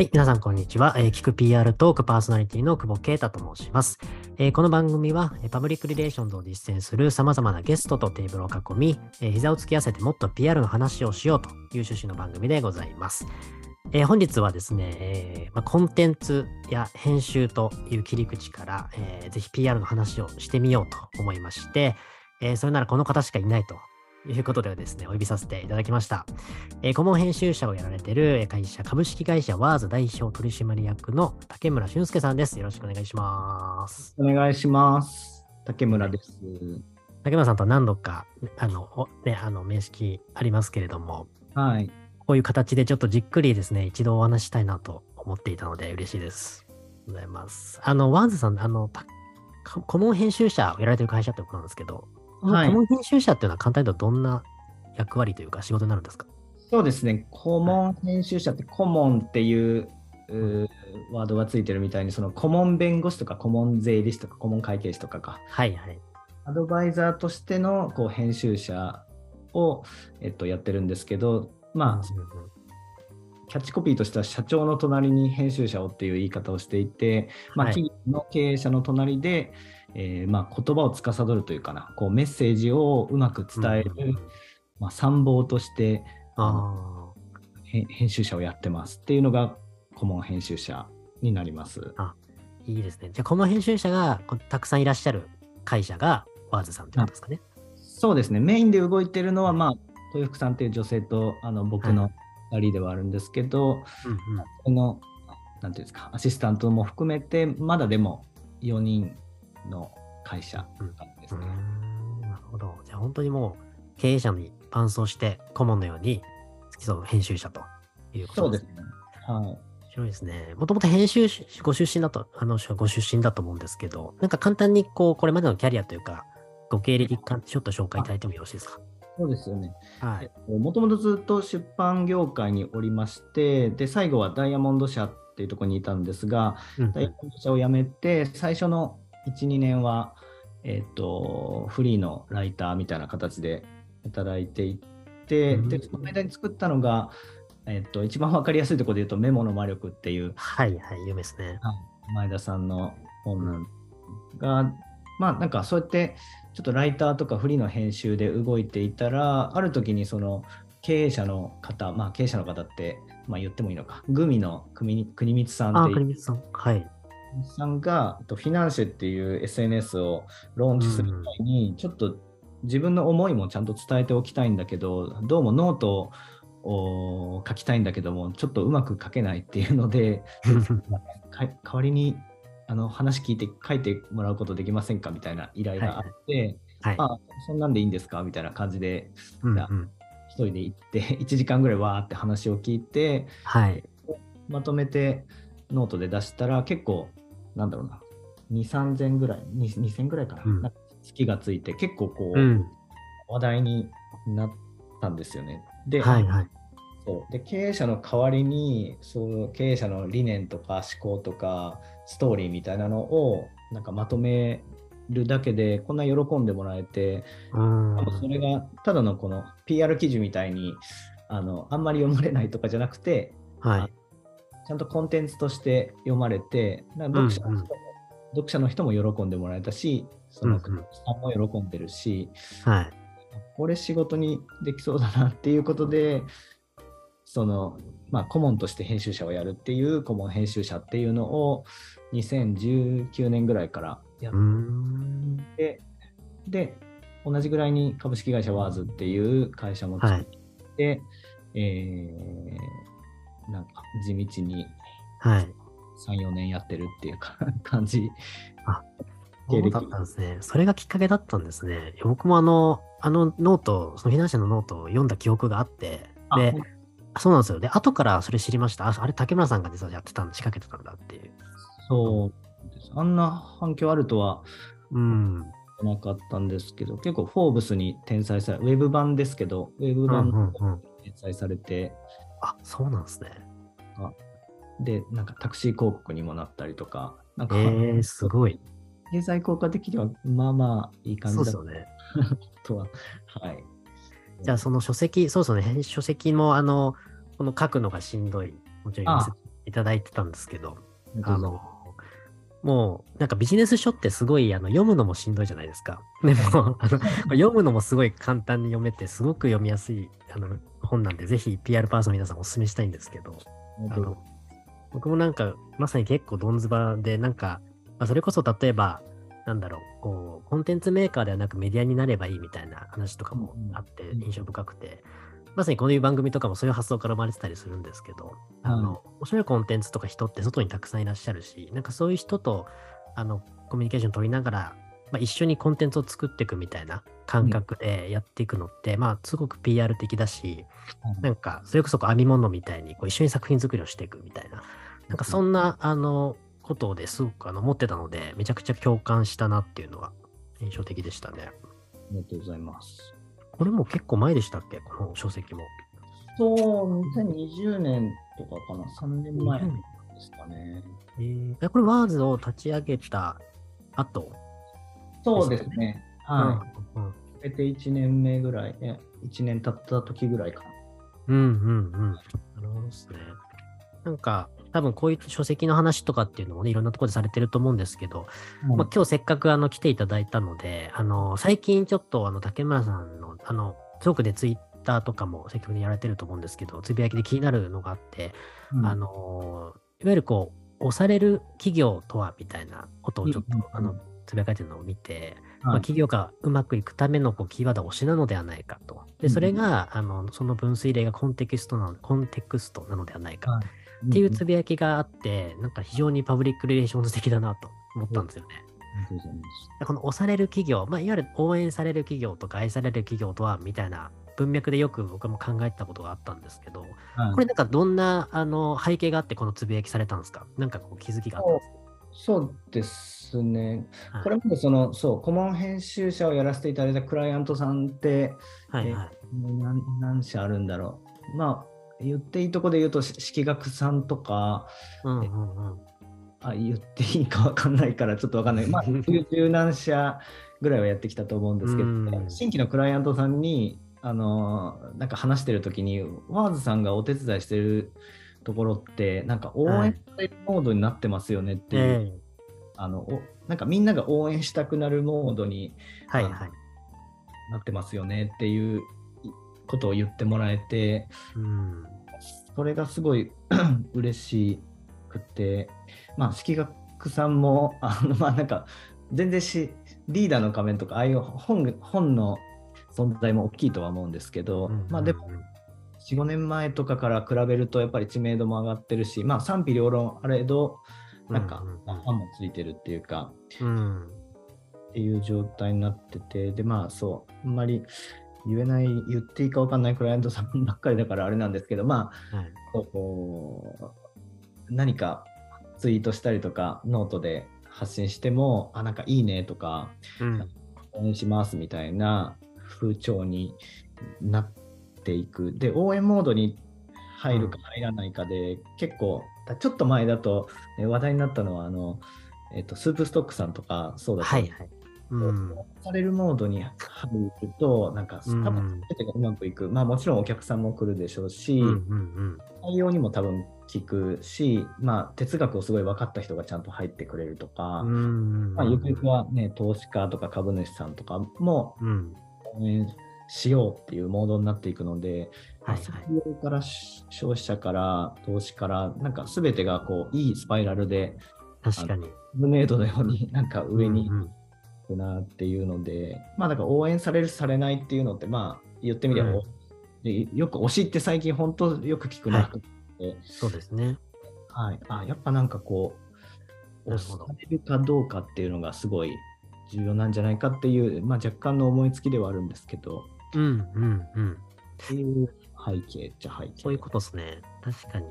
はい、皆さんこんにちは。えー、聞く PR トークパーソナリティの久保啓太と申します。えー、この番組は、え、パブリックリレーションズを実践する様々なゲストとテーブルを囲み、えー、膝を突き合わせてもっと PR の話をしようという趣旨の番組でございます。えー、本日はですね、えーまあ、コンテンツや編集という切り口から、えー、ぜひ PR の話をしてみようと思いまして、えー、それならこの方しかいないということでですね、お呼びさせていただきました。えー、顧問編集者をやられている会社、株式会社ワーズ代表取締役の竹村俊介さんです。よろしくお願いします。お願いします。竹村です。竹村さんと何度か、あの、ね、あの、面識ありますけれども、はい。こういう形でちょっとじっくりですね、一度お話したいなと思っていたので嬉しいです。ございます。あの、ワーズさん、あの、顧問編集者をやられてる会社ってことなんですけど、はい、顧問編集者っていうのは簡単に言うとどんな役割というか仕事になるんですか？そうですね、顧問編集者って顧問っていううワードがついてるみたいに、その顧問弁護士とか顧問税理士とか顧問会計士とかか。はいはい。アドバイザーとしてのこう編集者を、えっと、やってるんですけど、まあ、キャッチコピーとしては社長の隣に編集者をっていう言い方をしていて、まあ、企業の経営者の隣で、はいえー、まあ、言葉を司るというかなこうメッセージをうまく伝える、うん、まあ、参謀としてあ編集者をやってますっていうのが顧問編集者になります。あいいですね。じゃあ顧問編集者がたくさんいらっしゃる会社がワーズさんってことですかね？そうですね。メインで動いてるのは、まあ、豊福さんっていう女性とあの僕の2人ではあるんですけど、はいうんうん、その、なんていうんですか、アシスタントも含めて、まだでも4人の会社ですね。うん、なるほど。じゃあ本当にもう経営者に伴走して顧問のように付き添う編集者ということですね。そうですね。はい。面白いですね。もともと編集ご出身だと、あのご出身だと思うんですけど、なんか簡単にこう、これまでのキャリアというか、ご経歴かちょっと紹介いただいてもよろしいですか？そうですよね。はい。もともとずっと出版業界におりまして、で、最後はダイヤモンド社っていうところにいたんですが、うんうん、ダイヤモンド社を辞めて、最初の1、2年は、えっ、と、フリーのライターみたいな形で働いていって、うん、で、その間に作ったのが、えっ、と、一番わかりやすいところで言うと、メモの魔力っていう。はいはい、有名ですね。前田さんの本なんが、まあ、なんかそうやって、ちょっとライターとかフリーの編集で動いていたら、ある時にその経営者の方、まあ経営者の方って、まあ言ってもいいのか、 gumi の国光さんっていう。国光さん。はい。さんが FiNANCiE っていう SNS をローンチする前に、ちょっと自分の思いもちゃんと伝えておきたいんだけど、どうもノートを書きたいんだけども、ちょっとうまく書けないっていうので、代わりにあの話聞いて書いてもらうことできませんかみたいな依頼があって、はいはい、あそんなんでいいんですか？みたいな感じで、うんうん、一人で行って 1時間ぐらいわーって話を聞いて、はい、まとめてノートで出したら結構なんだろうな、2、3000ぐらい、2000ぐらいかな、うん、な月がついて、結構こう、うん、話題になったんですよね。で、はいはい、そう。で経営者の代わりにそう経営者の理念とか思考とかストーリーみたいなのをなんかまとめるだけでこんな喜んでもらえて、それがただのこの PR 記事みたいにあのあんまり読まれないとかじゃなくて、はい、ちゃんとコンテンツとして読まれて、読者の人も、うんうん、読者の人も喜んでもらえたし、そのさんも喜んでるし、うんうん、はい、これ仕事にできそうだなっていうことで、その、まあ、顧問として編集者をやるっていう顧問編集者っていうのを2019年ぐらいからやって、で、同じぐらいに株式会社 WORDS っていう会社も作って、はい、えーなんか地道に3、4年やってるっていうか感じ。あ、そうだったんですね。それがきっかけだったんですね。僕もあの、あの note、その FiNANCiE のノートを読んだ記憶があって、で、そうなんですよ。で、後からそれ知りました。ああれ、竹村さんが実はやってたんで、仕掛けてたんだっていう。そうです。あんな反響あるとは、うん。なかったんですけど、結構、フォーブスに転載され、ウェブ版ですけど、ウェブ版に転載されて、あ、そうなんですね。で、なんかタクシー広告にもなったりとか、なんか、えー、すごい。経済効果的にはまあまあいい感じだそうですよね。とは、はい。じゃあその書籍、そうですね、書籍もあの、この書くのがしんどい、もちろんいただいてたんですけど、ああの、もう、なんかビジネス書ってすごいあの読むのもしんどいじゃないですか。でも、あの読むのもすごい簡単に読めて、すごく読みやすいあの本なんで、ぜひ PR パーソンの皆さんお勧めしたいんですけど、あの僕もなんか、まさに結構どんずばで、なんか、まあ、それこそ例えば、なんだろう、こう、コンテンツメーカーではなくメディアになればいいみたいな話とかもあってうんうん。印象深くて、まさにこういう番組とかもそういう発想から生まれてたりするんですけど、あの、面白いコンテンツとか人って外にたくさんいらっしゃるし、なんかそういう人と、あの、コミュニケーション取りながら、まあ、一緒にコンテンツを作っていくみたいな感覚でやっていくのって、まあ、すごく PR 的だし、なんか、それこそ編み物みたいにこう一緒に作品作りをしていくみたいな、なんかそんな、あの、ことですごくあの持ってたので、めちゃくちゃ共感したなっていうのは印象的でしたね。ありがとうございます。これも結構前でしたっけ？この書籍も。そう、2020年とかかな、3年前ですかね。えー、えこれワーズを立ち上げた後？そうですね。はい。うんうんえて1年目ぐらい、ね、1年経った時ぐらいかな。うんうんうん。なるほどですね。なんか、多分こういう書籍の話とかっていうのもね、いろんなところでされてると思うんですけど、まあ、今日せっかくあの来ていただいたので、あの、最近ちょっとあの、竹村さんの、あの、すごくでツイッターとかも積極的にやられてると思うんですけど、つぶやきで気になるのがあって、うん。あの、いわゆるこう、押される企業とはみたいなことをちょっと、うんあの、つぶやかれてるのを見て、まあ、はい企業がうまくいくためのこうキーワードは推しなのではないかと。で、それが、あの、その分水嶺がコンテキストなの、コンテクストなのではないかはいっていうつぶやきがあって、なんか非常にパブリックリレーションズ的だなと思ったんですよね。う。この推される企業、まあ、いわゆる応援される企業とか愛される企業とは、みたいな文脈でよく僕も考えたことがあったんですけど、はいこれなんかどんなあの背景があってこのつぶやきされたんですか？なんかこう気づきがあったんですそうですね。かこれまでその、そう、顧問編集者をやらせていただいたクライアントさんって、はいはい。何何社あるんだろう。まあ、言っていいとこで言うと、し式学さんとか、うんうんうん。あ言っていいかわかんないからちょっとわかんない。まあ、十何社ぐらいはやってきたと思うんですけど、うん新規のクライアントさんに、あの、なんか話してるときに、ワーズさんがお手伝いしてるところって、なんか応援モードになってますよねっていう、ええあの、おなんかみんなが応援したくなるモードにはいはい。なってますよねっていうことを言ってもらえて、うん。それがすごい 嬉しくて、まあ、式学さんも、あのまあなんか、全然し、リーダーの仮面とか、ああいう本本の存在も大きいとは思うんですけど、まあでも、4、5年前とかから比べると、やっぱり知名度も上がってるし、まあ賛否両論あれど、なんか、ファンもついてるっていうか、うん。っていう状態になってて、で、まあそう、あんまり言えない、言っていいか分かんないクライアントさんばっかりだからあれなんですけど、まあ、はい。こう何かツイートしたりとか、ノートで発信しても、あ、なんかいいねとか、うん。応援しますみたいな風潮になっていく。で、応援モードに入るか入らないかで、結構、ちょっと前だと、え話題になったのは、あの、えっと、スープストックさんとか、そうだったはいはい。うん。されるモードに入ると、なんか、多うん分全てがうまくいく。まあ、もちろんお客さんも来るでしょうし、うんうん対応にも多分効くし、まあ、哲学をすごい分かった人がちゃんと入ってくれるとか、うん。うん。まあ、ゆくゆくはね、投資家とか株主さんとかもうん。応援しようっていうモードになっていくので、はいはい。採用から消費者から投資から、なんか全てがこういいスパイラルで、確かに。ムネードのようになんか上にうんうん行くなっていうので、まあだから応援される、されないっていうのって、まあ言ってみれば、うんでよく推しって最近本当よく聞くなと思って、そうですね。はい、あやっぱなんかこう、なるほど押されるかどうかっていうのがすごい重要なんじゃないかっていう、まあ、若干の思いつきではあるんですけど、うんうんうん。っていう背景っちゃ背景。そういうことですね。確かに。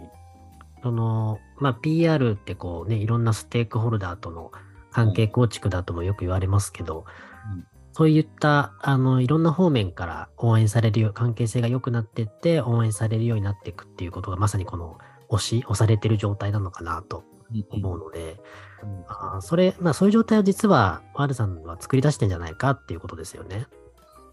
その、まあ、PR ってこうね、いろんなステークホルダーとの関係構築だともよく言われますけど、うんそういった、あの、いろんな方面から応援されるよう、関係性が良くなっていって、応援されるようになっていくっていうことが、まさにこの、押し、押されてる状態なのかなと思うので、うんあーそれ、まあ、そういう状態を実は、ワールさんは作り出してんじゃないかっていうことですよね。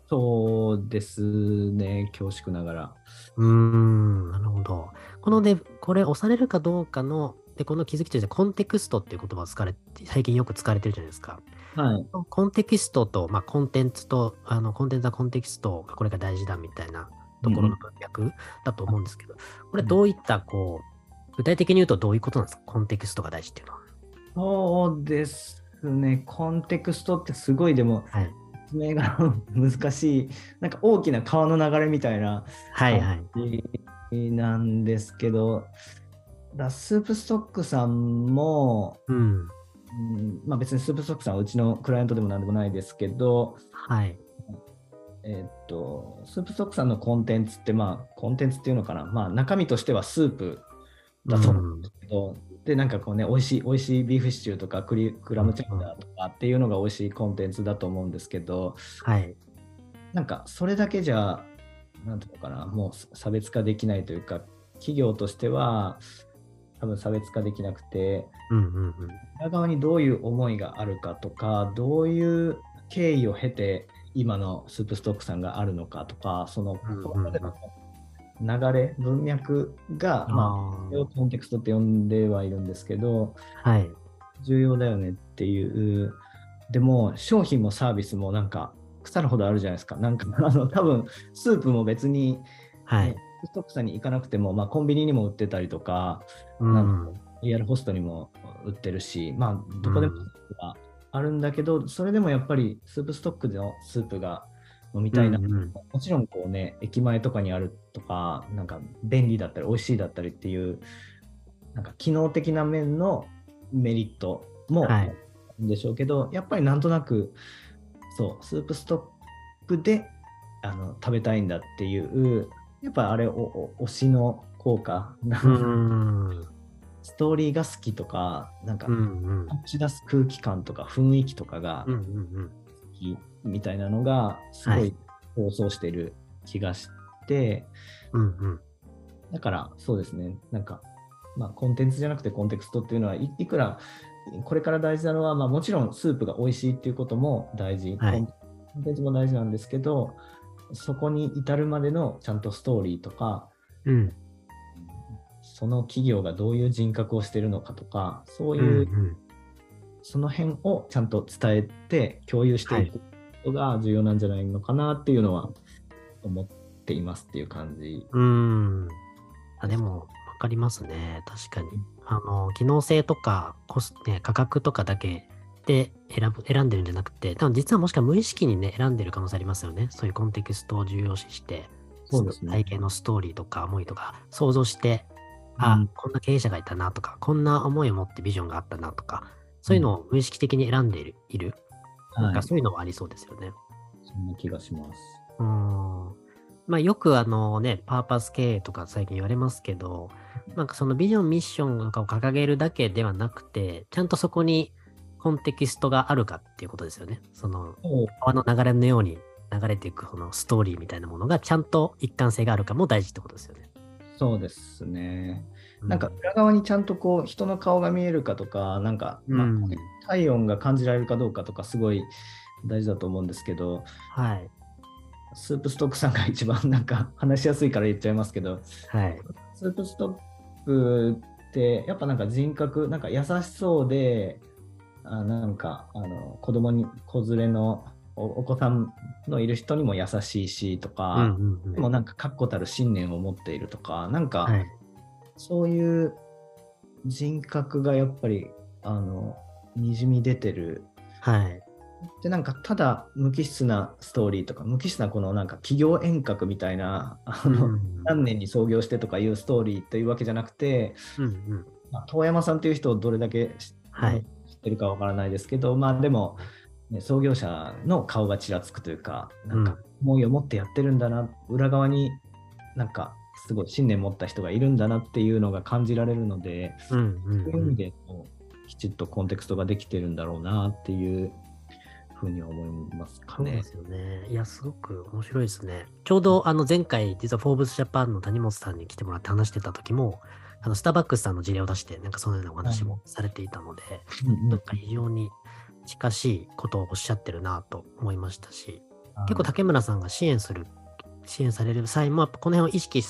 そうですね、恐縮ながら。うーん、なるほど。こので、これ押されるかどうかの、で、この気づきとしてコンテクストっていう言葉を使われて、最近よく使われてるじゃないですか。はい。コンテキストと、まあ、コンテンツと、あの、コンテンツはコンテキストがこれが大事だみたいなところの文脈だと思うんですけど、これどういった、こう、具体的に言うとどういうことなんですか？コンテキストが大事っていうのは。そうですね、コンテクストってすごいでも、はい。説明が難しい、なんか大きな川の流れみたいなはいはい。感じなんですけど、だスープストックさんも、うん。うんまあ、別にスープストックさんはうちのクライアントでもなんでもないですけど、はい。えーっと、スープストックさんのコンテンツって、まあ、コンテンツっていうのかな、まあ、中身としてはスープだと思うんですけど、で、なんかこうね、美味しい、美味しいビーフシチューとかクリクラムチャウダーとかっていうのが美味しいコンテンツだと思うんですけど、はい。なんかそれだけじゃ、なんていうのかな、もう差別化できないというか、企業としては多分差別化できなくて、うんうんうん。裏側にどういう思いがあるかとか、どういう経緯を経て今のスープストックさんがあるのかとか、その流れ、文脈が、まあ、あそれをコンテクストって呼んではいるんですけど、あ。はい。重要だよねっていう。でも、商品もサービスもなんか腐るほどあるじゃないですか。なんか、あの、多分スープも別に、はいね。ストックさんに行かなくても、まあ、コンビニにも売ってたりとか、うなんアルホストにも売ってるし、まあ、どこでもあるんだけど、それでもやっぱりスープストックでのスープが飲みたいな。うんうん。もちろんこうね、駅前とかにあるとか、なんか便利だったり、美味しいだったりっていう、なんか機能的な面のメリットもはい。あるんでしょうけど、やっぱりなんとなく、そう、スープストックであの食べたいんだっていう、やっぱあれおお、推しの効果、な。ストーリーが好きとか、なんか。打ち出す空気感とか雰囲気とかが。好きみたいなのが、すごはいい放送してる気がして、うんうん。だからそうですね、なんか、まあ、コンテンツじゃなくてコンテクストっていうのはい、いくらこれから大事なのは、まあ、もちろんスープが美味しいっていうことも大事、はいコンテンツも大事なんですけど、そこに至るまでのちゃんとストーリーとか、うん。その企業がどういう人格をしてるのかとか、そううんいう、うん。その辺をちゃんと伝えて共有していくことが重要なんじゃないのかなっていうのは思っていますっていう感じ。うん。あ、でも、わかりますね。確かに。あの、機能性とか、コス、ね、価格とかだけで選ぶ、選んでるんじゃなくて、多分実はもしか無意識にね、選んでる可能性ありますよね。そういうコンテクストを重要視して、そうですね体験のストーリーとか思いとか想像して、あ、うんこんな経営者がいたなとか、こんな思いを持ってビジョンがあったなとか、そういうのを無意識的に選んでいる、いる。なんはい、かそういうのはありそうですよね。そんな気がします。うーんまあよくあのね、パーパス経営とか最近言われますけど、なんかそのビジョン、ミッションとかを掲げるだけではなくて、ちゃんとそこにコンテキストがあるかっていうことですよね。その川の流れのように流れていくこのストーリーみたいなものがちゃんと一貫性があるかも大事ってことですよね。そうですね。うなんか裏側にちゃんとこう人の顔が見えるかとか、なんか、まあうん体温が感じられるかどうかとかすごい大事だと思うんですけど、はい。スープストックさんが一番なんか話しやすいから言っちゃいますけど、はい。スープストックってやっぱなんか人格、なんか優しそうで、あなんかあの子供に子連れのおお子さんのいる人にも優しいしとうんか、うんうんでもなんか確固たる信念を持っているとか、なんか、はい。そういう人格がやっぱりあのにじみ出てる。はい。でなんかただ無機質なストーリーとか無機質なこのなんか企業遠隔みたいなあの、うん何年に創業してとかいうストーリーというわけじゃなくて、うんうん。まあ、遠山さんという人をどれだけ知,、はい知ってるかわからないですけどまあでも、ね、創業者の顔がちらつくというかなんか思いを持ってやってるんだな、裏側になんかすごい信念持った人がいるんだなっていうのが感じられるので、そういう意味でこうきちっとコンテクストができてるんだろうなっていうふうに思いますかねそうで。すよね。いや、すごく面白いですね。ちょうどあの前回、実はフォーブスジャパンの谷本さんに来てもらって話してた時も、あのスターバックスさんの事例を出して、なんかそのようなお話もされていたので、なんか非常に近しいことをおっしゃってるなと思いましたし、結構竹村さんが支援する、支援される際も、この辺を意識し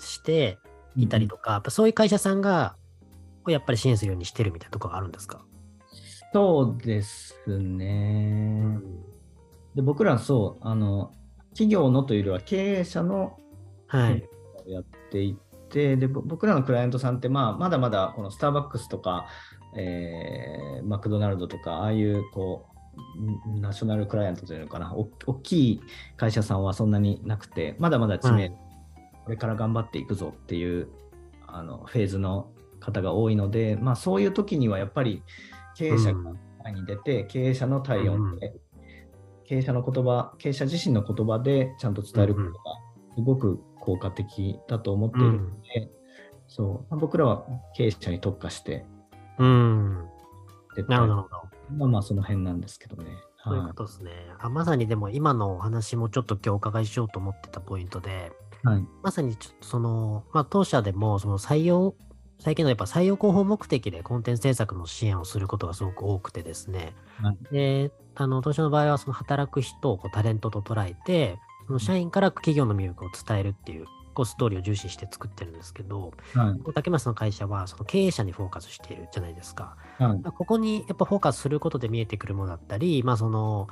していたりとか、やっぱそういう会社さんが、やっぱり支援するようにしてるみたいなところがあるんですか？そうですね。で僕らはそうあの企業のというよりは経営者のはい。やっていてでぼ僕らのクライアントさんって、まあ、まだまだこのスターバックスとか、えーマクドナルドとかああいうこうんナショナルクライアントというのかな。お大きい会社さんはそんなになくてまだまだ知名度、これから頑張っていくぞっていうあのフェーズの方が多いので、まあ、そういう時にはやっぱり経営者が前に出て、経営者の体温で、経営者の言葉経営者自身の言葉でちゃんと伝えることがすごく効果的だと思っているので、そうまあ僕らは経営者に特化してうん。なるほど。まあまあその辺なんですけどね。そういうはことですね。あまさにでも今のお話もちょっと今日お伺いしようと思ってたポイントで、い。はい。まさにちょっとその、まあ当社でもその採用、最近のやっぱ採用広報目的でコンテンツ制作の支援をすることがすごく多くてですね。はいで、あの、当社の場合はその働く人をこうタレントと捉えて、社員から企業の魅力を伝えるっていう、こうストーリーを重視して作ってるんですけど、はい。竹松の会社はその経営者にフォーカスしているじゃないですか。はい。まあここにやっぱフォーカスすることで見えてくるものだったり、まあその、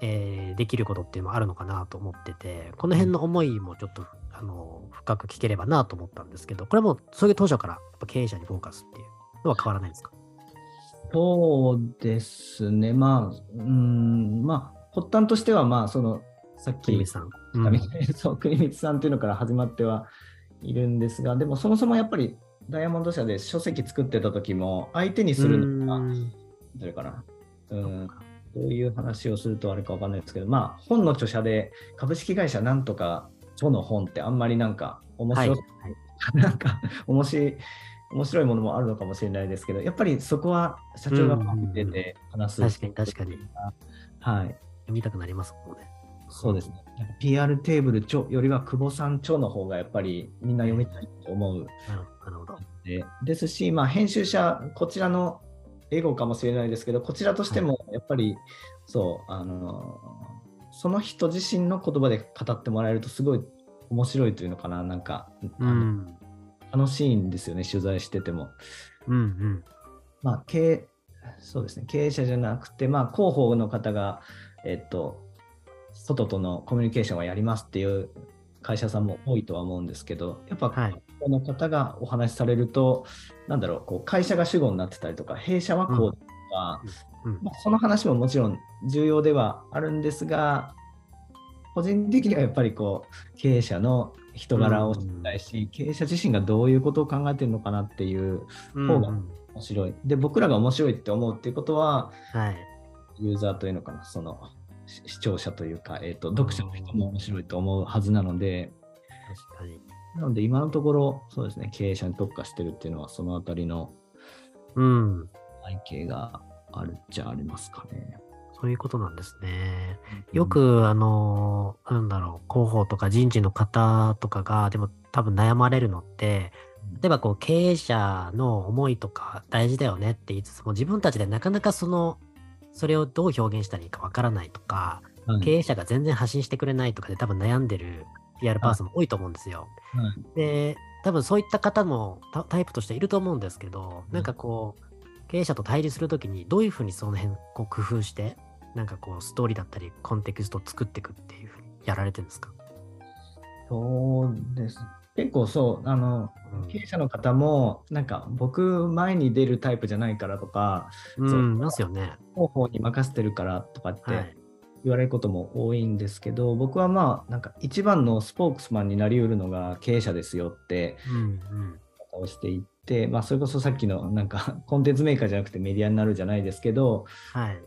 えーできることっていうのもあるのかなと思ってて、この辺の思いもちょっと、あの、深く聞ければなと思ったんですけど、これはもうそういう当初からやっぱ経営者にフォーカスっていうのは変わらないんですか？そうですね。まあ、うん、まあ、発端としては、まあ、その、さっき国光さん。そう国光さんっていうのから始まってはいるんですが、でもそもそもやっぱりダイヤモンド社で書籍作ってた時も、相手にするのが、うんどれかな、うん、どういう話をするとあれかわかんないですけど、まあ、本の著者で株式会社なんとか書の本ってあんまりなんか面はい。白はいなんか面白い面白いものもあるのかもしれないですけど、やっぱりそこは社長が出て話す。確かに確かに。はい。読みたくなりますもんね。そうですね。PR テーブル著よりは久保さん著の方がやっぱりみんな読みたいと思うなるほど。でですし、まあ、編集者、こちらのエゴかもしれないですけど、こちらとしてもやっぱり、そう、あの、その人自身の言葉で語ってもらえるとすごい面白いというのかな、なんか、うん。楽しいんですよね、取材してても。うんうん。まあ、経営そうですね、経営者じゃなくて、まあ、広報の方が、えっと、外とのコミュニケーションをやりますっていう会社さんも多いとは思うんですけど、やっぱ、はい。この方がお話しされると、なんだろう、こう会社が主語になってたりとか、弊社はこうとか、うんまあ、その話ももちろん重要ではあるんですが、個人的にはやっぱりこう経営者の人柄を知りたいし、経営者自身がどういうことを考えてるのかなっていううん方がうん面白い。で、僕らが面白いって思うっていうことは、はい。ユーザーというのかな、そのし視聴者というか、えー、と読者の人も面白いと思うはずなので、確かに。なので今のところ、そうですね、経営者に特化してるっていうのは、そのあたりのうん。背景があるっちゃありますかね。そういうことなんですね。よく、あの、なんだろう、広報とか人事の方とかが、でも多分悩まれるのって、例えばこう経営者の思いとか大事だよねって言いつつも、自分たちでなかなかその、それをどう表現したらいいかわからないとか、はい経営者が全然発信してくれないとかで多分悩んでる PR パーソンも多いと思うんですよ。はいで、多分そういった方もタタイプとしていると思うんですけど、なんかこう、経営者と対峙するときにどういうふうにその辺こう工夫して、なんかこうストーリーだったりコンテクストを作っていくっていうふうにやられてるんですか、そうです。結構そう、あの、うん経営者の方も、なんか僕、前に出るタイプじゃないからとか、うん、ますよね。広報に任せてるからとかっはいて。言われることも多いんですけど、僕はまあ、なんか一番のスポークスマンになりうるのが経営者ですよってうんをしていって、まあ、それこそさっきのなんかコンテンツメーカーじゃなくてメディアになるじゃないですけど、はい。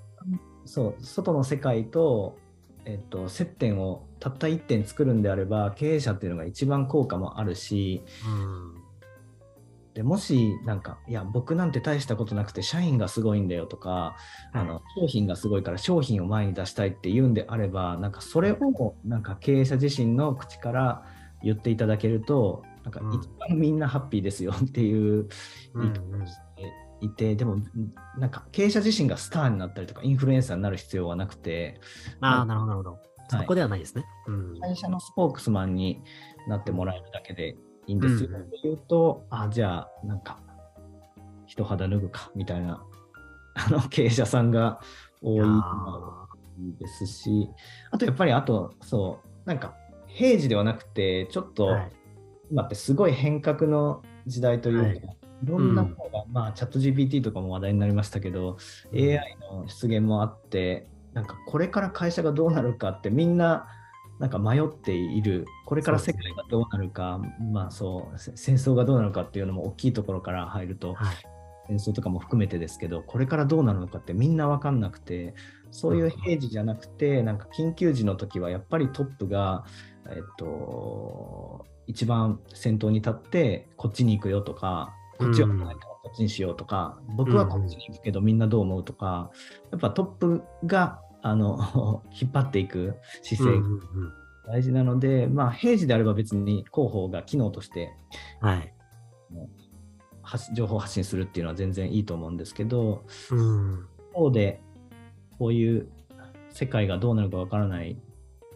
そう、外の世界と、えっと、接点をたった1点作るんであれば、経営者っていうのが一番効果もあるし、うん。でもし、なんか、いや、僕なんて大したことなくて、社員がすごいんだよとか、あの商品がすごいから商品を前に出したいって言うんであれば、なんかそれをなんか経営者自身の口から言っていただけると、なんかうん。一番みんなハッピーですよっていううんうん。言いてでも、なんか経営者自身がスターになったりとか、インフルエンサーになる必要はなくて、ああ、なるほど、なるほど。そこではないですね。うん、会社のスポークスマンになってもらえるだけでいいんですよ。うん、というと、あ、じゃあ、なんか、一肌脱ぐかみたいな あの経営者さんが多いですし、あとやっぱり、あと、そう、なんか、平時ではなくて、ちょっと、はい、今ってすごい変革の時代というか、はいいろんな方が、うん、まあ、チャット GPT とかも話題になりましたけど、うん、AI の出現もあって、なんかこれから会社がどうなるかってみんななんか迷っている、これから世界がどうなるか、まあそう、戦争がどうなるかっていうのも大きいところから入ると、はい、戦争とかも含めてですけど、これからどうなるのかってみんな分かんなくて、そういう平時じゃなくて、なんか緊急時の時はやっぱりトップが、えっと、一番先頭に立って、こっちに行くよとか、こっちはこっちにしようとか、うん、僕はこっちに行くけどみんなどう思うとか、やっぱトップがあの 引っ張っていく姿勢が大事なので、まあ平時であれば別に広報が機能として、はい、情報発信するっていうのは全然いいと思うんですけど、うん、方でこういう世界がどうなるかわからない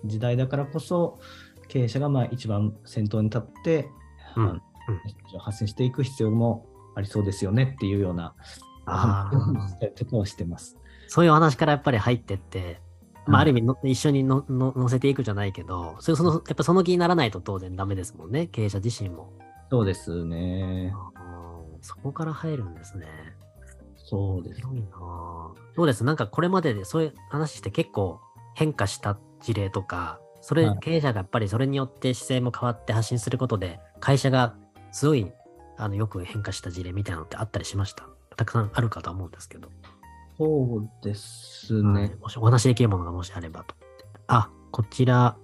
時代だからこそ経営者がまあ一番先頭に立って、うん、発信していく必要もありそうですよねっていうようなとかをしてます。そういう話からやっぱり入ってって、まあ、ある意味の、一緒にのの乗せていくじゃないけど、そそのやっぱその気にならないと当然ダメですもんね、経営者自身も。そうですね。そこから入るんですね。そうです。広いなそうです。なんかこれまででそういう話して結構変化した事例とか、それ、経営者がやっぱりそれによって姿勢も変わって発信することで、会社がすごい、あの、よく変化した事例みたいなのってあったりしました？たくさんあるかと思うんですけど。そうですね。はい、もしお話できるものがもしあればと。あ、こちら、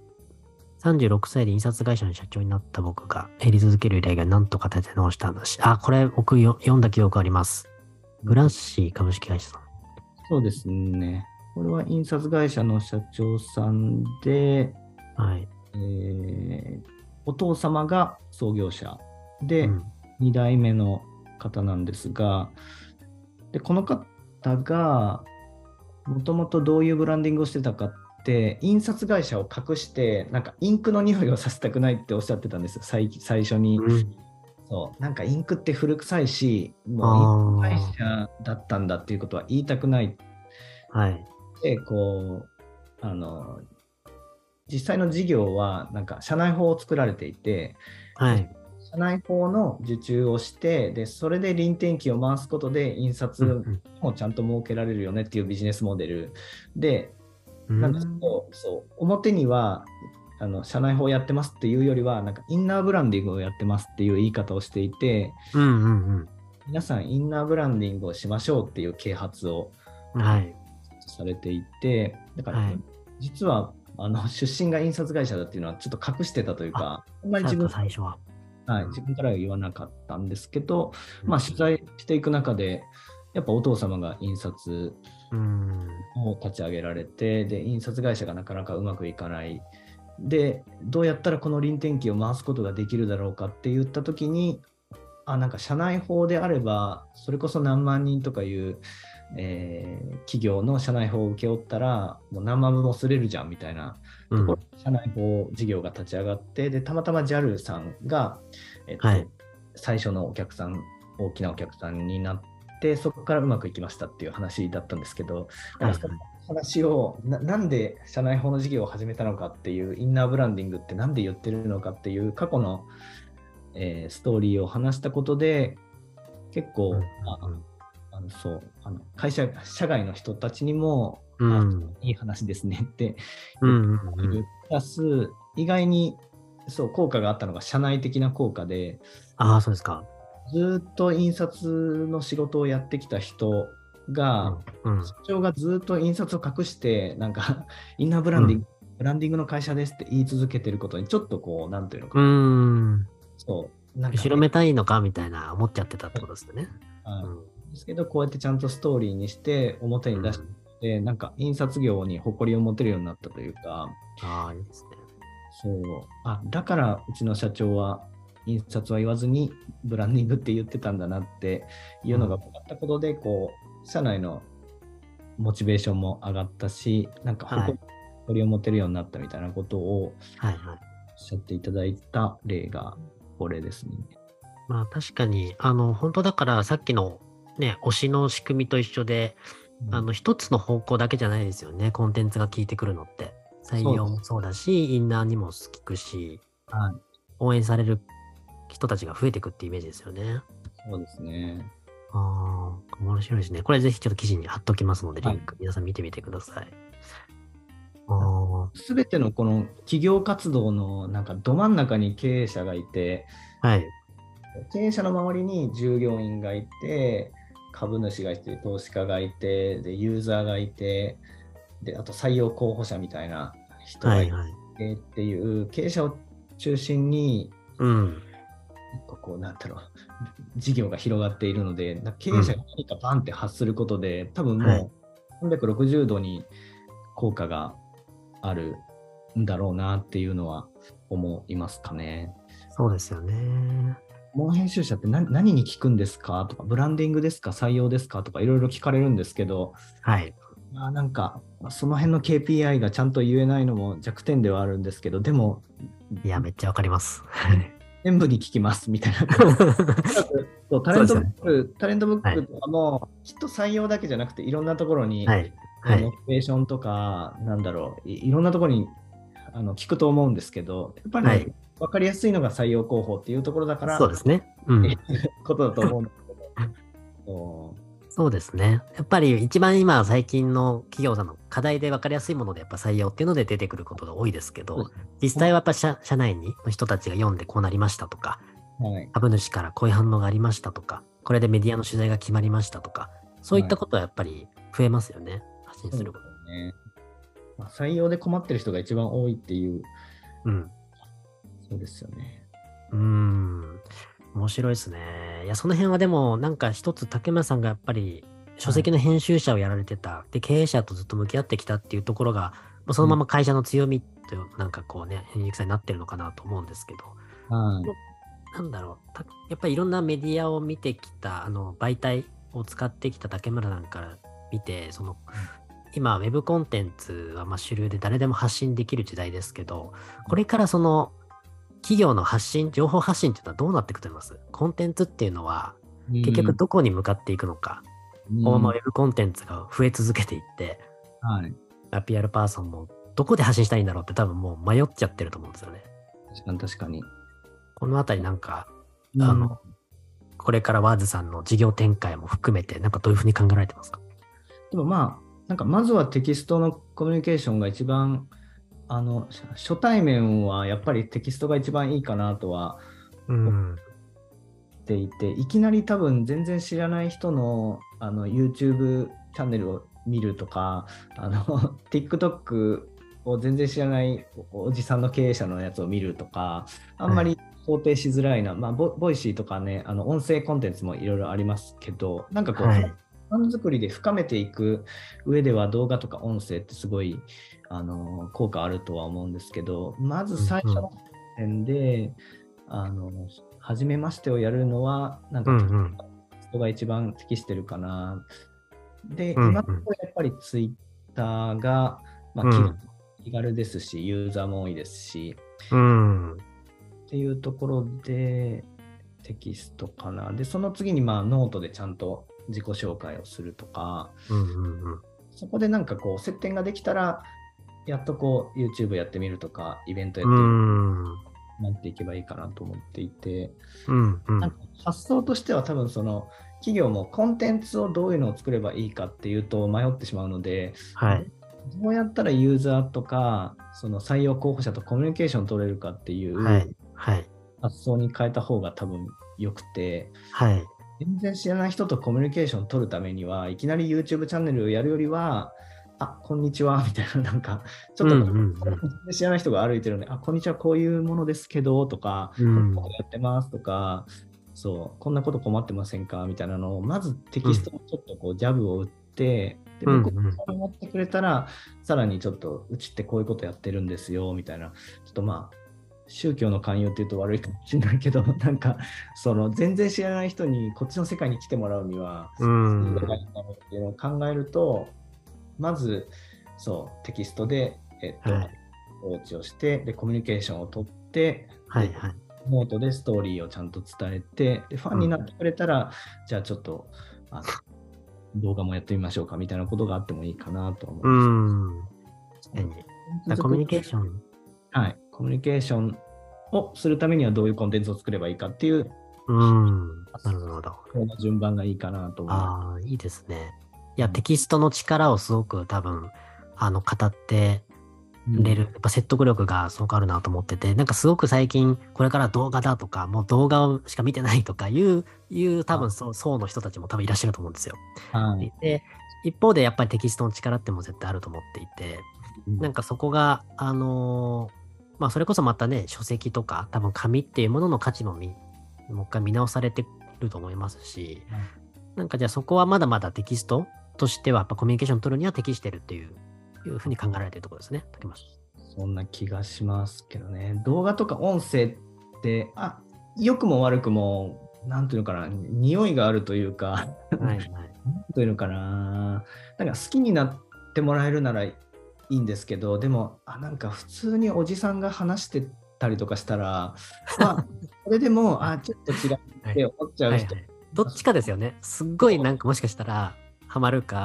36歳で印刷会社の社長になった僕がやり続ける依頼がなんとか立て直した話。あ、これ僕読んだ記憶あります。グラッシー株式会社さん。そうですね。これは印刷会社の社長さんで、はい。えー、お父様が創業者で、うん、2代目の方なんですが、でこの方が、もともとどういうブランディングをしてたかって、印刷会社を隠して、なんかインクの匂いをさせたくないっておっしゃってたんですよ、最最初に。うん、そう。なんかインクって古臭いし、もう印刷会社だったんだっていうことは言いたくない。はい、で、こう、あの実際の事業はなんか社内法を作られていて、はい、社内法の受注をしてでそれで臨転機を回すことで印刷もちゃんと設けられるよねっていうビジネスモデル。で、なんですけど、そう表にはあの社内法やってますっていうよりはなんかインナーブランディングをやってますっていう言い方をしていて、うんうんうん、皆さんインナーブランディングをしましょうっていう啓発を、はい、されていてだから、はい、実はあの出身が印刷会社だっていうのはちょっと隠してたというか、あんまり自分最初は、はい、自分からは言わなかったんですけど、うん、まあ、取材していく中で、やっぱお父様が印刷を立ち上げられて、で印刷会社がなかなかうまくいかない。で、どうやったらこの臨転機を回すことができるだろうかって言ったときに、あ、なんか社内法であれば、それこそ何万人とかいうえー、企業の社内法を請け負ったら、もう何万分もすれるじゃんみたいなところ、うん、社内法事業が立ち上がって、でたまたま JAL さんが、えっと、はい、最初のお客さん、大きなお客さんになって、そこからうまくいきましたっていう話だったんですけど、はい、その話をな、なんで社内法の事業を始めたのかっていう、インナーブランディングって何で言ってるのかっていう過去の、えー、ストーリーを話したことで、結構、うんうんあのそうあの会社社外の人たちにも、うん、いい話ですねって言っている、プラス意外にそう効果があったのが社内的な効果でああそうですか。ずっと印刷の仕事をやってきた人が、うんうん、社長がずっと印刷を隠してなんかインナーブランディング、うん、ブランディングの会社ですって言い続けてることにちょっとこうなんていうのかな。そうなんか、ね、広めたいのかみたいな思っちゃってたってことですね。はい、うんですけど、こうやってちゃんとストーリーにして表に出して、うん、なんか印刷業に誇りを持てるようになったというか、ああ、いいですね。そう。あ、だからうちの社長は印刷は言わずにブランディングって言ってたんだなっていうのが分かったことで、うん、こう、社内のモチベーションも上がったし、なんか誇り誇りを持てるようになったみたいなことをはいはい。おっしゃっていただいた例がこれですね。まあ確かに、あの、本当だからさっきのね、推しの仕組みと一緒で、あの、一つの方向だけじゃないですよね。コンテンツが効いてくるのって。採用もそうだし、インナーにも効くし、はい、応援される人たちが増えていくってイメージですよね。そうですね。ああ、面白いですね。これぜひちょっと記事に貼っときますので、リはいンク、皆さん見てみてください。あすべてのこの企業活動のなんかど真ん中に経営者がいて、あ、はい。経営者の周りに従業員がいて、株主がいて、投資家がいて、でユーザーがいて、であと採用候補者みたいな人がい。てっていう、経営者を中心に、うん。ここなんだろう、事業が広がっているので、な経営者が何かバンって発することで、多分はいもう360度に効果があるんだろうなっていうのは思いますかね。そうですよね。モン編集者って何何に聞くんですか？とか、ブランディングですか？採用ですか？とかいろいろ聞かれるんですけど、はい。まあ、なんかその辺の KPI がちゃんと言えないのも弱点ではあるんですけど、でもいや、めっちゃわかります。全部に聞きますみたいな。そうタレントブック、タレントブックとかも、きっと採用だけじゃなくて、いろんなところに、はい。はいモチ。ベーションとか、なんだろうい、いろんなところにあの聞くと思うんですけど、やっぱり、ねはい分かりやすいのが採用広報っていうところだから、そうですね。うん。ことだと思うんですけど。そうですね。やっぱり一番今最近の企業さんの課題で分かりやすいものでやっぱ採用っていうので出てくることが多いですけど、実際はやっぱ社社内にの人たちが読んでこうなりましたとか、はい、株主からこういう反応がありましたとか、これでメディアの取材が決まりましたとか、そういったことはやっぱり増えますよね。発信すること。ねまあ、採用で困ってる人が一番多いっていう、うん。そうですよね。うーん。面白いですね。いや、その辺はでも、なんか一つ竹村さんがやっぱり書籍の編集者をやられてた、で、経営者とずっと向き合ってきたっていうところが、まあそのまま会社の強みという、なんかこうね、変育さになってるのかなと思うんですけど、はい。なんだろう、たやっぱりいろんなメディアを見てきた、あの、媒体を使ってきた竹村さんから見て、その、今、ウェブコンテンツはまあ主流で誰でも発信できる時代ですけど、これからその、企業の発信、情報発信っていうのはどうなっていくと思います？コンテンツっていうのは、結局どこに向かっていくのか、うん、ウェブコンテンツが増え続けていって、はい。PR パーソンもどこで発信したらいいんだろうって多分もう迷っちゃってると思うんですよね。確かに確かに。このあたりなんか、あの、これからワーズさんの事業展開も含めて、なんかどういうふうに考えられてますか？でもまあ、なんかまずはテキストのコミュニケーションが一番、あの、初初対面はやっぱりテキストが一番いいかなとはうん。思っていて、いきなり多分全然知らない人のあの YouTube チャンネルを見るとか、あの TikTok を全然知らないおおじさんの経営者のやつを見るとか、あんまり想定しづらいな、まあボ、 Voicy とかね、あの音声コンテンツもいろいろありますけど、なんかこう、はいファン作りで深めていく上では動画とか音声ってすごいあの効果あるとは思うんですけど、まず最初の点で、あの初めましてをやるのは、なんかうんうん人が一番適してるかな。で、うんうん今のところやっぱりツイッターが、まあうん気軽ですし、ユーザーも多いですし、うん。っていうところでテキストかな。で、その次にまあノートでちゃんと自己紹介をするとか、うんうんうん。そこでなんかこう接点ができたら、やっとこう YouTube やってみるとか、イベントやっうてみるん。なっていけばいいかなと思っていて、うんうんなんか発想としては多分その企業もコンテンツをどういうのを作ればいいかっていうと迷ってしまうので、はい。どうやったらユーザーとかその採用候補者とコミュニケーション取れるかっていう。発想に変えた方が多分良くて、はい。全然知らない人とコミュニケーション取るためにはいきなり YouTube チャンネルをやるよりは、あこんにちは みたいな、なんか、ちょっと、知らない人が歩いてるので、あこんにちは、こういうものですけどとか、うん。こんなことやってますとか、そう、こんなこと困ってませんかみたいなのを、まずテキストをちょっとこうジャブを打って、で僕が持ってくれたら、さらにちょっと、うちってこういうことやってるんですよ、みたいな、ちょっとまあ、宗教の勧誘って言うと悪いかもしれないけど、なんか、その全然知らない人にこっちの世界に来てもらうには、うん。っていうのを考えると、まず、そう、テキストでえっと、はい告知をして、で、コミュニケーションを取って、はいはい。ノートでストーリーをちゃんと伝えて、でファンになってくれたら、じゃあちょっとあの動画もやってみましょうかみたいなことがあってもいいかなと思ういます。ん。確かに。だからコミュニケーション。はい。コミュニケーションをするためにはどういうコンテンツを作ればいいかっていう、うん。なるほど。順番がいいかなと思いまああ、いいですね。いや、テキストの力をすごく多分、あの、語ってす。れる、やっぱ説得力がすごくあるなと思ってて、なんかすごく最近、これから動画だとか、もう動画をしか見てないとかいう、いう多分そう層の人たちも多分いらっしゃると思うんですよ。はい。で、一方でやっぱりテキストの力っても絶対あると思っていて、なんかそこが、あのーまあそれこそまたね、書籍とか、多分紙っていうものの価値もみもう一回見直されてると思いますし、はいなんかじゃあそこはまだまだテキストとしては、やっぱコミュニケーション取るには適してるっていう、いうふうに考えられてるところですね。竹松そんな気がしますけどね。動画とか音声って、あ良くも悪くも、なんていうのかな、匂いがあるというか、はいはい。なんというのかな、なんか好きになってもらえるならいいんですけど、でも、あなんか普通におじさんが話してたりとかしたら、まあ、それでも、あちょっと違うって思っちゃ人、はいうはい、どっちかですよね。すっごいなんかもしかしたら、ハマるか、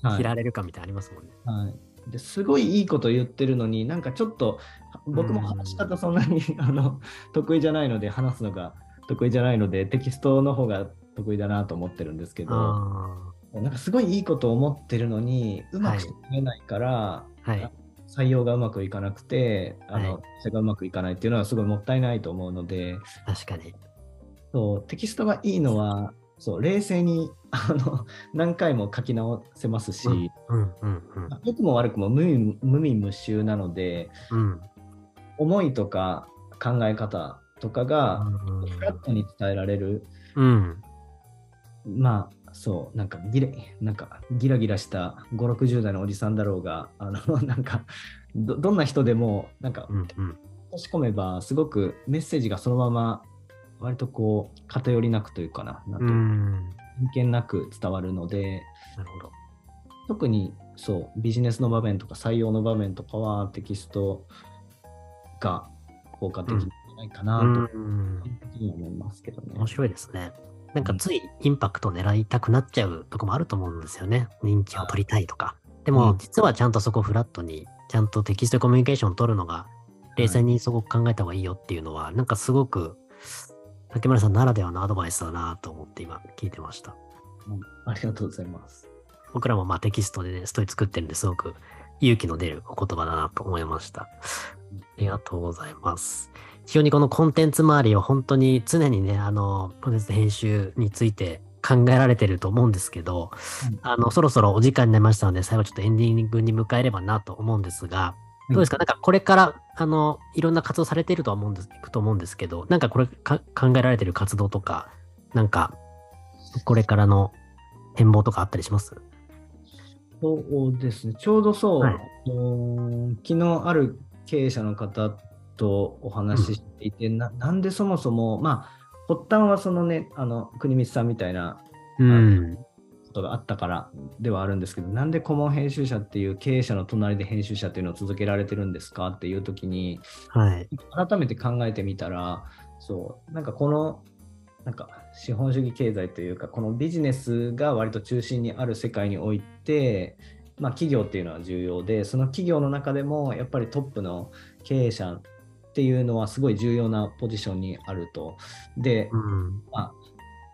はい切られるかみたいありますもんね。はい、ですごいいいこと言ってるのになんかちょっと僕も話し方そんなに あの得意じゃないので話すのが得意じゃないのでテキストの方が得意だなと思ってるんですけどあなんかすごいいいことを思ってるのにうまくしえないから、あ。はい。採用がうまくいかなくてあの、はいそれがうまくいかないっていうのはすごいもったいないと思うので確かに。そうテキストがいいのはそう冷静に あの何回も書き直せますし、うんうんうん良くも悪くも無味無味無臭なので、うん。思いとか考え方とかがフラットに伝えられる、うん。まあそうなんかギラなんかギラギラした5 6 0代のおじさんだろうがあの なんかどどんな人でもなんかうんうん。差し込めばすごくメッセージがそのまま割とこう偏りなくというかななというかん。偏見なく伝わるのでなるほど。特にそうビジネスの場面とか採用の場面とかはテキストが効果的じゃないかなと、うん。思いますけどね。面白いですね。なんかついインパクト狙いたくなっちゃうとこもあると思うんですよね。認知を取りたいとか。でもうん実はちゃんとそこフラットに、ちゃんとテキストでコミュニケーションを取るのが、冷静にそこ考えた方がいいよっていうのは、なんかすごく、竹村さんならではのアドバイスだなと思って今聞いてました。うんありがとうございます。僕らもまあテキストでね、ストーリー作ってるんですごく勇気の出るお言葉だなと思いました。ありがとうございます。非常にこのコンテンツ周りを本当に常にね、あの、コンテンツ編集について考えられてると思うんですけど、うんあの、そろそろお時間になりましたので、最後ちょっとエンディングに迎えればなと思うんですが、どうですか、なんかこれから、あの、いろんな活動されているとは思うんです、いくと思うんですけど、なんかこれか考えられてる活動とか、なんか、これからの展望とかあったりします？そうですね、ちょうどそう、はい。昨日ある経営者の方とお話ししていて、ななんでそもそも、まあ、発端はそのね、あの国光さんみたいなうん。ことがあったからではあるんですけど、なんで顧問編集者っていう経営者の隣で編集者っていうのを続けられてるんですか？っていう時に、はい。改めて考えてみたら、そう、なんかこの、なんか資本主義経済というか、このビジネスが割と中心にある世界において、まあ企業っていうのは重要で、その企業の中でもやっぱりトップの経営者っていうのはすごい重要なポジションにあると。で、うん。まあ、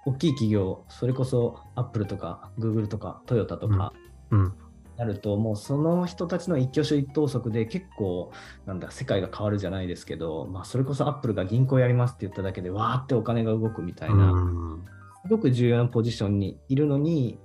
大きい企業、それこそアップルとかグーグルとかトヨタとか、うん。なると、もうその人たちの一挙手一投足で結構、なんだ、世界が変わるじゃないですけど、まあ、それこそアップルが銀行やりますって言っただけで、わーってお金が動くみたいな、うんすごく重要なポジションにいるのに、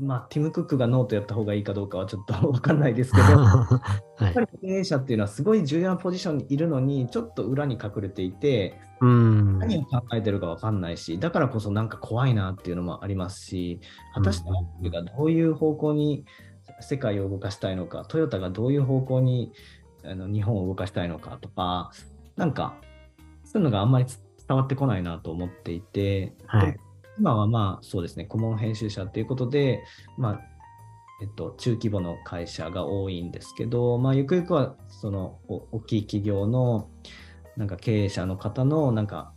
まあ、ティム・クックがノートやった方がいいかどうかはちょっとわかんないですけど、やはいっぱ。り経営者っていうのはすごい重要なポジションにいるのに、ちょっと裏に隠れていて、うん。何を考えてるかわかんないし、だからこそなんか怖いなっていうのもありますし、果たしてアップルがどういう方向に世界を動かしたいのか、トヨタがどういう方向にあの日本を動かしたいのかとか、なんか、そういうのがあんまり伝わってこないなと思っていて、はい。今はまあそうですね、顧問編集者っていうことで、まあ、えっと、中規模の会社が多いんですけど、まあ、ゆくゆくはそのお大きい企業のなんか経営者の方のなんか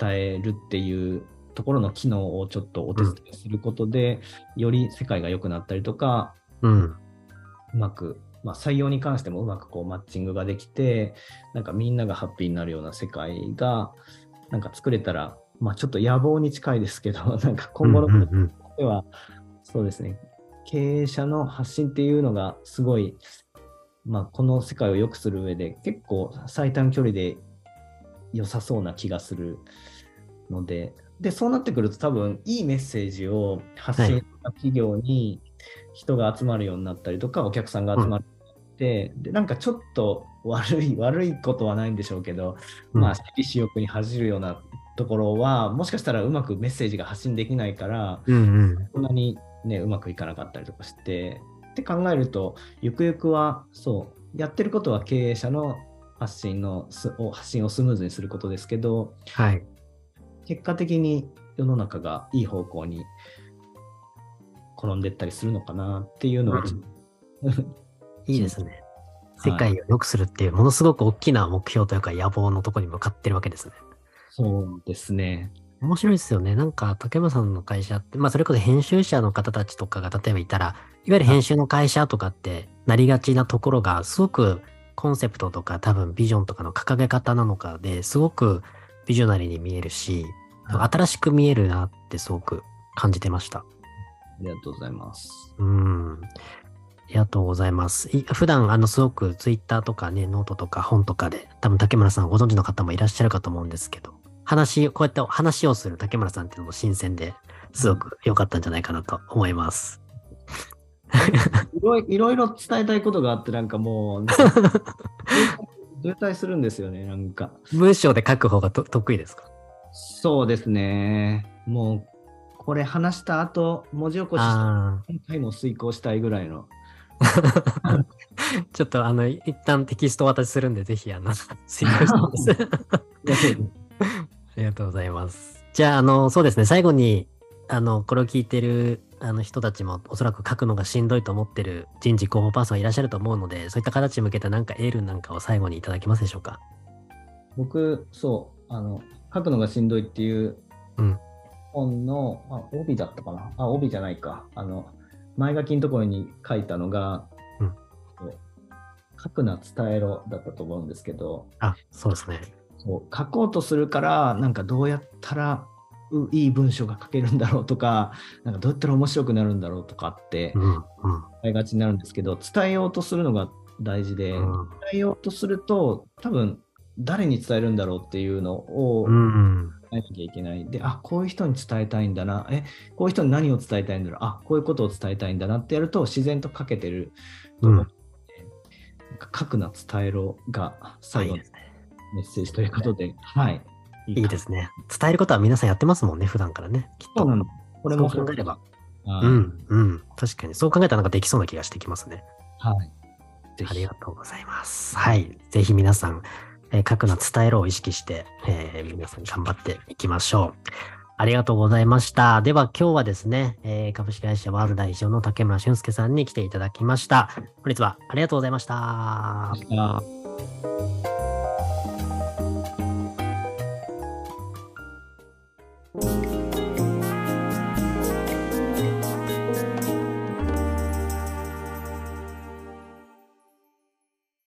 伝えるっていうところの機能をちょっとお手伝いすることで、より世界が良くなったりとか、うん。うまく、まあ、採用に関してもうまくこうマッチングができて、なんかみんながハッピーになるような世界がなんか作れたら、まあ、ちょっと野望に近いですけど、なんか今後のうんうんうん。では、そうですね、経営者の発信っていうのがすごい、まあ、この世界を良くする上で結構最短距離で良さそうな気がするので、で、そうなってくると多分いいメッセージを発信した企業に人が集まるようになったりとか、お客さんが集まるようになって、で、なんかちょっと悪い、悪いことはないんでしょうけど、うん。まあ、私利私欲に恥じるようなところは、もしかしたらうまくメッセージが発信できないから、うんうん。そんなにね、うまくいかなかったりとかして、って考えると、ゆくゆくは、そう、やってることは経営者の発信のすを発信をスムーズにすることですけど、はい。結果的に世の中がいい方向に転んでったりするのかなっていうのは、ちょっといいですね。はい世界を良くするっていう、ものすごく大きな目標というか野望のところに向かってるわけですね。そうですね。面白いですよね。なんか、竹山さんの会社って、まあ、それこそ編集者の方たちとかが例えばいたら、いわゆる編集の会社とかってなりがちなところが、すごくコンセプトとか多分ビジョンとかの掲げ方なのかですごくビジョナリーに見えるし、はい新しく見えるなってすごく感じてました。ありがとうございます。うん。ありがとうございます。い普段、あの、すごくツイッターとかね、ノートとか本とかで、多分竹村さんご存知の方もいらっしゃるかと思うんですけど、話、こうやって話をする竹村さんっていうのも新鮮で、すごく良かったんじゃないかなと思います。いろいいろいろ伝えたいことがあって、なんかもう、渋滞するんですよね、なんか。文章で書く方がと得意ですか？そうですね。もう、これ話した後、文字起こし今回も遂行したいぐらいの。あ。ちょっとあの、一旦テキストお渡しするんで、ぜひ、あの、追加してます。ありがとうございます。じゃあ、あの、そうですね、最後に、あの、これを聞いてるあの人たちも、おそらく書くのがしんどいと思ってる人事広報パーソンいらっしゃると思うので、そういった形に向けたなんかエールなんかを最後にいただけますでしょうか？僕、そう、あの、書くのがしんどいっていううん本の、あ、帯だったかな？あ、帯じゃないか。あの、前書きのところに書いたのが、うん書くな伝えろだったと思うんですけど、あ、そうですね。書こうとするから、なんかどうやったらういい文章が書けるんだろうとか、なんかどうやったら面白くなるんだろうとかってうん、うん。考えがちになるんですけど、伝えようとするのが大事で、うん伝えようとすると、多分誰に伝えるんだろうっていうのを考うん。えなきゃいけない。で、あ、こういう人に伝えたいんだな。え、こういう人に何を伝えたいんだろう。あ、こういうことを伝えたいんだなってやると、自然と書けてると思うので、なんか書くな、伝えろが最後ですね。メッセージということで、はい。いいいですね。伝えることは皆さんやってますもんね、普段からね。きっと。これも考えれば。はいうん、うん。確かに。そう考えたらなんかできそうな気がしてきますね。はい。ありがとうございます。はい。ぜひ皆さん、えー書くな伝えろを意識して、えー皆さん頑張っていきましょう。ありがとうございました。では今日はですね、えー株式会社ワールド代表の竹村俊介さんに来ていただきました。本日はありがとうございました。あ